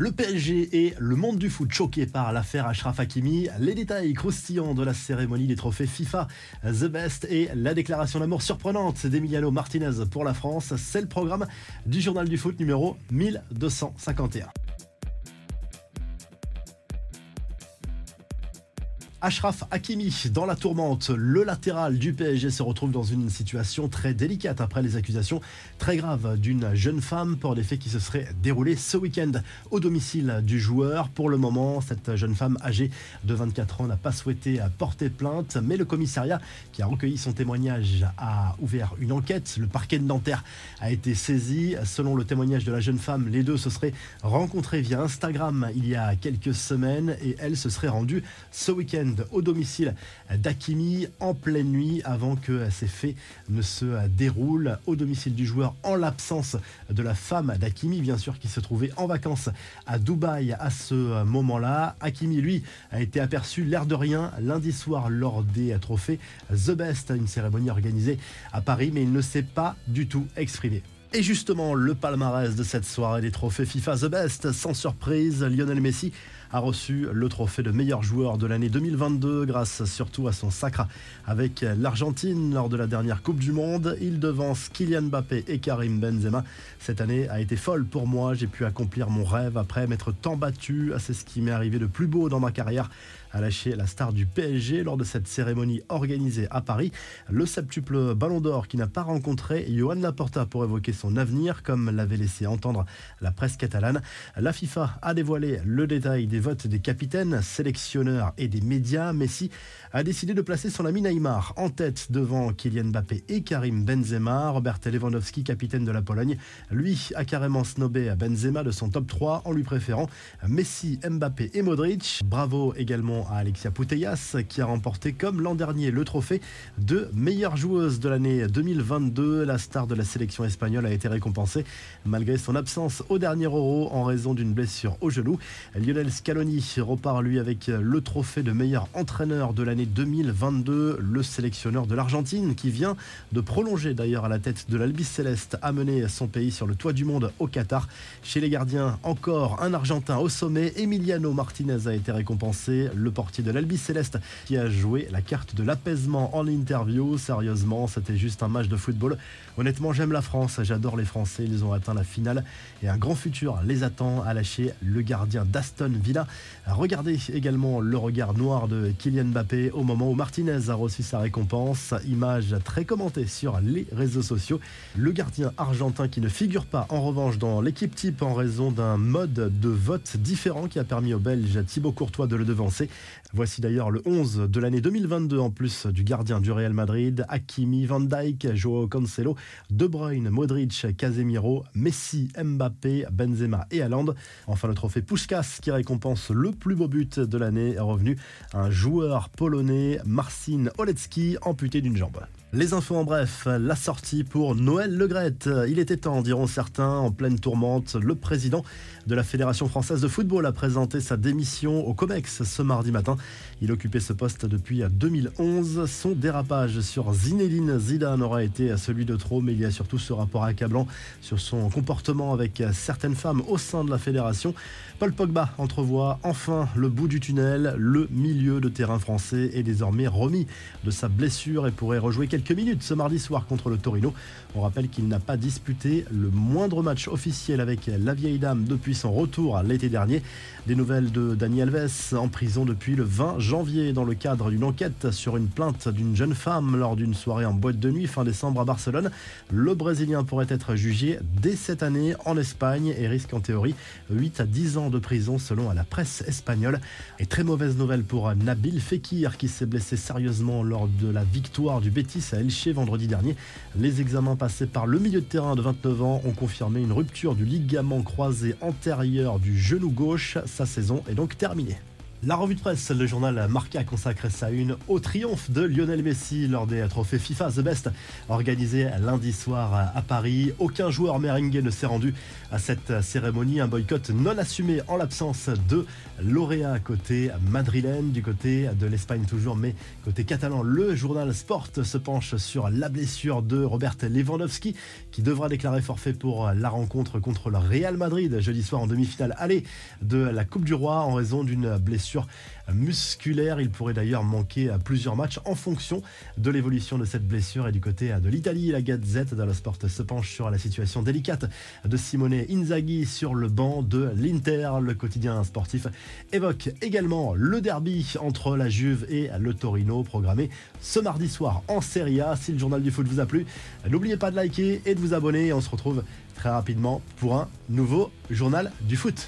Le PSG et le monde du foot choqué par l'affaire Ashraf Hakimi, les détails croustillants de la cérémonie des trophées FIFA The Best et la déclaration d'amour surprenante d'Emiliano Martinez pour la France, c'est le programme du journal du foot numéro 1251. Ashraf Hakimi dans la tourmente. Le latéral du PSG se retrouve dans une situation très délicate après les accusations très graves d'une jeune femme pour des faits qui se seraient déroulés ce week-end au domicile du joueur. Pour le moment, cette jeune femme âgée de 24 ans n'a pas souhaité porter plainte, mais le commissariat qui a recueilli son témoignage a ouvert une enquête. Le parquet de Nanterre a été saisi. Selon le témoignage de la jeune femme, les deux se seraient rencontrés via Instagram il y a quelques semaines et elle se serait rendue ce week-end au domicile d'Akimi en pleine nuit avant que ces faits ne se déroulent au domicile du joueur en l'absence de la femme d'Akimi, bien sûr, qui se trouvait en vacances à Dubaï à ce moment-là. Akimi, lui, a été aperçu l'air de rien lundi soir lors des trophées The Best, une cérémonie organisée à Paris, mais il ne s'est pas du tout exprimé. Et justement, le palmarès de cette soirée des trophées FIFA The Best, sans surprise, Lionel Messi a reçu le trophée de meilleur joueur de l'année 2022 grâce surtout à son sacre avec l'Argentine lors de la dernière Coupe du Monde. Il devance Kylian Mbappé et Karim Benzema. Cette année a été folle pour moi, j'ai pu accomplir mon rêve après m'être tant battu. C'est ce qui m'est arrivé de plus beau dans ma carrière a lâché la star du PSG lors de cette cérémonie organisée à Paris. Le septuple Ballon d'Or qui n'a pas rencontré Johan Laporta pour évoquer son avenir, comme l'avait laissé entendre la presse catalane. La FIFA a dévoilé le détail des votes des capitaines, sélectionneurs et des médias. Messi a décidé de placer son ami Neymar en tête devant Kylian Mbappé et Karim Benzema. Robert Lewandowski, capitaine de la Pologne, lui a carrément snobé à Benzema de son top 3 en lui préférant Messi, Mbappé et Modric. Bravo également à Alexia Putellas qui a remporté comme l'an dernier le trophée de meilleure joueuse de l'année 2022. La star de la sélection espagnole a été récompensée malgré son absence au dernier Euro en raison d'une blessure au genou. Lionel Scaloni repart lui avec le trophée de meilleur entraîneur de l'année 2022. Le sélectionneur de l'Argentine qui vient de prolonger d'ailleurs à la tête de l'Albi Céleste a mené son pays sur le toit du monde au Qatar. Chez les gardiens, encore un Argentin au sommet. Emiliano Martinez a été récompensé. Le portier de l'Albi Céleste, qui a joué la carte de l'apaisement en interview. Sérieusement, c'était juste un match de football. Honnêtement, j'aime la France, j'adore les Français. Ils ont atteint la finale et un grand futur les attend à lâcher le gardien d'Aston Villa. Regardez également le regard noir de Kylian Mbappé au moment où Martinez a reçu sa récompense. Image très commentée sur les réseaux sociaux. Le gardien argentin qui ne figure pas en revanche dans l'équipe type en raison d'un mode de vote différent qui a permis au Belge Thibaut Courtois de le devancer. Voici d'ailleurs le 11 de l'année 2022 en plus du gardien du Real Madrid, Hakimi, Van Dijk, Joao Cancelo, De Bruyne, Modric, Casemiro, Messi, Mbappé, Benzema et Haaland. Enfin le trophée Puskas qui récompense le plus beau but de l'année est revenu un joueur polonais, Marcin Olecki, amputé d'une jambe. Les infos en bref, la sortie pour Noël Legrette. Il était temps, diront certains, en pleine tourmente. Le président de la Fédération française de football a présenté sa démission au COMEX ce mardi matin. Il occupait ce poste depuis 2011. Son dérapage sur Zinedine Zidane aura été celui de trop, mais il y a surtout ce rapport accablant sur son comportement avec certaines femmes au sein de la fédération. Paul Pogba entrevoit enfin le bout du tunnel. Le milieu de terrain français est désormais remis de sa blessure et pourrait rejouer quelques quelques minutes ce mardi soir contre le Torino. On rappelle qu'il n'a pas disputé le moindre match officiel avec la vieille dame depuis son retour l'été dernier. Des nouvelles de Dani Alves en prison depuis le 20 janvier dans le cadre d'une enquête sur une plainte d'une jeune femme lors d'une soirée en boîte de nuit fin décembre à Barcelone. Le Brésilien pourrait être jugé dès cette année en Espagne et risque en théorie 8 à 10 ans de prison selon la presse espagnole. Et très mauvaise nouvelle pour Nabil Fekir qui s'est blessé sérieusement lors de la victoire du Betis à Elche vendredi dernier. Les examens passés par le milieu de terrain de 29 ans ont confirmé une rupture du ligament croisé antérieur du genou gauche. Sa saison est donc terminée. La revue de presse, le journal Marca consacre sa une au triomphe de Lionel Messi lors des trophées FIFA The Best organisés lundi soir à Paris. Aucun joueur merengue ne s'est rendu à cette cérémonie, un boycott non assumé en l'absence de lauréat côté madrilène, du côté de l'Espagne toujours, mais côté catalan. Le journal Sport se penche sur la blessure de Robert Lewandowski qui devra déclarer forfait pour la rencontre contre le Real Madrid jeudi soir en demi-finale aller de la Coupe du Roi en raison d'une musculaire. Il pourrait d'ailleurs manquer à plusieurs matchs en fonction de l'évolution de cette blessure. Et du côté de l'Italie, la Gazette dello Sport se penche sur la situation délicate de Simone Inzaghi sur le banc de l'Inter. Le quotidien sportif évoque également le derby entre la Juve et le Torino programmé ce mardi soir en Serie A. Si le journal du foot vous a plu, n'oubliez pas de liker et de vous abonner. On se retrouve très rapidement pour un nouveau journal du foot.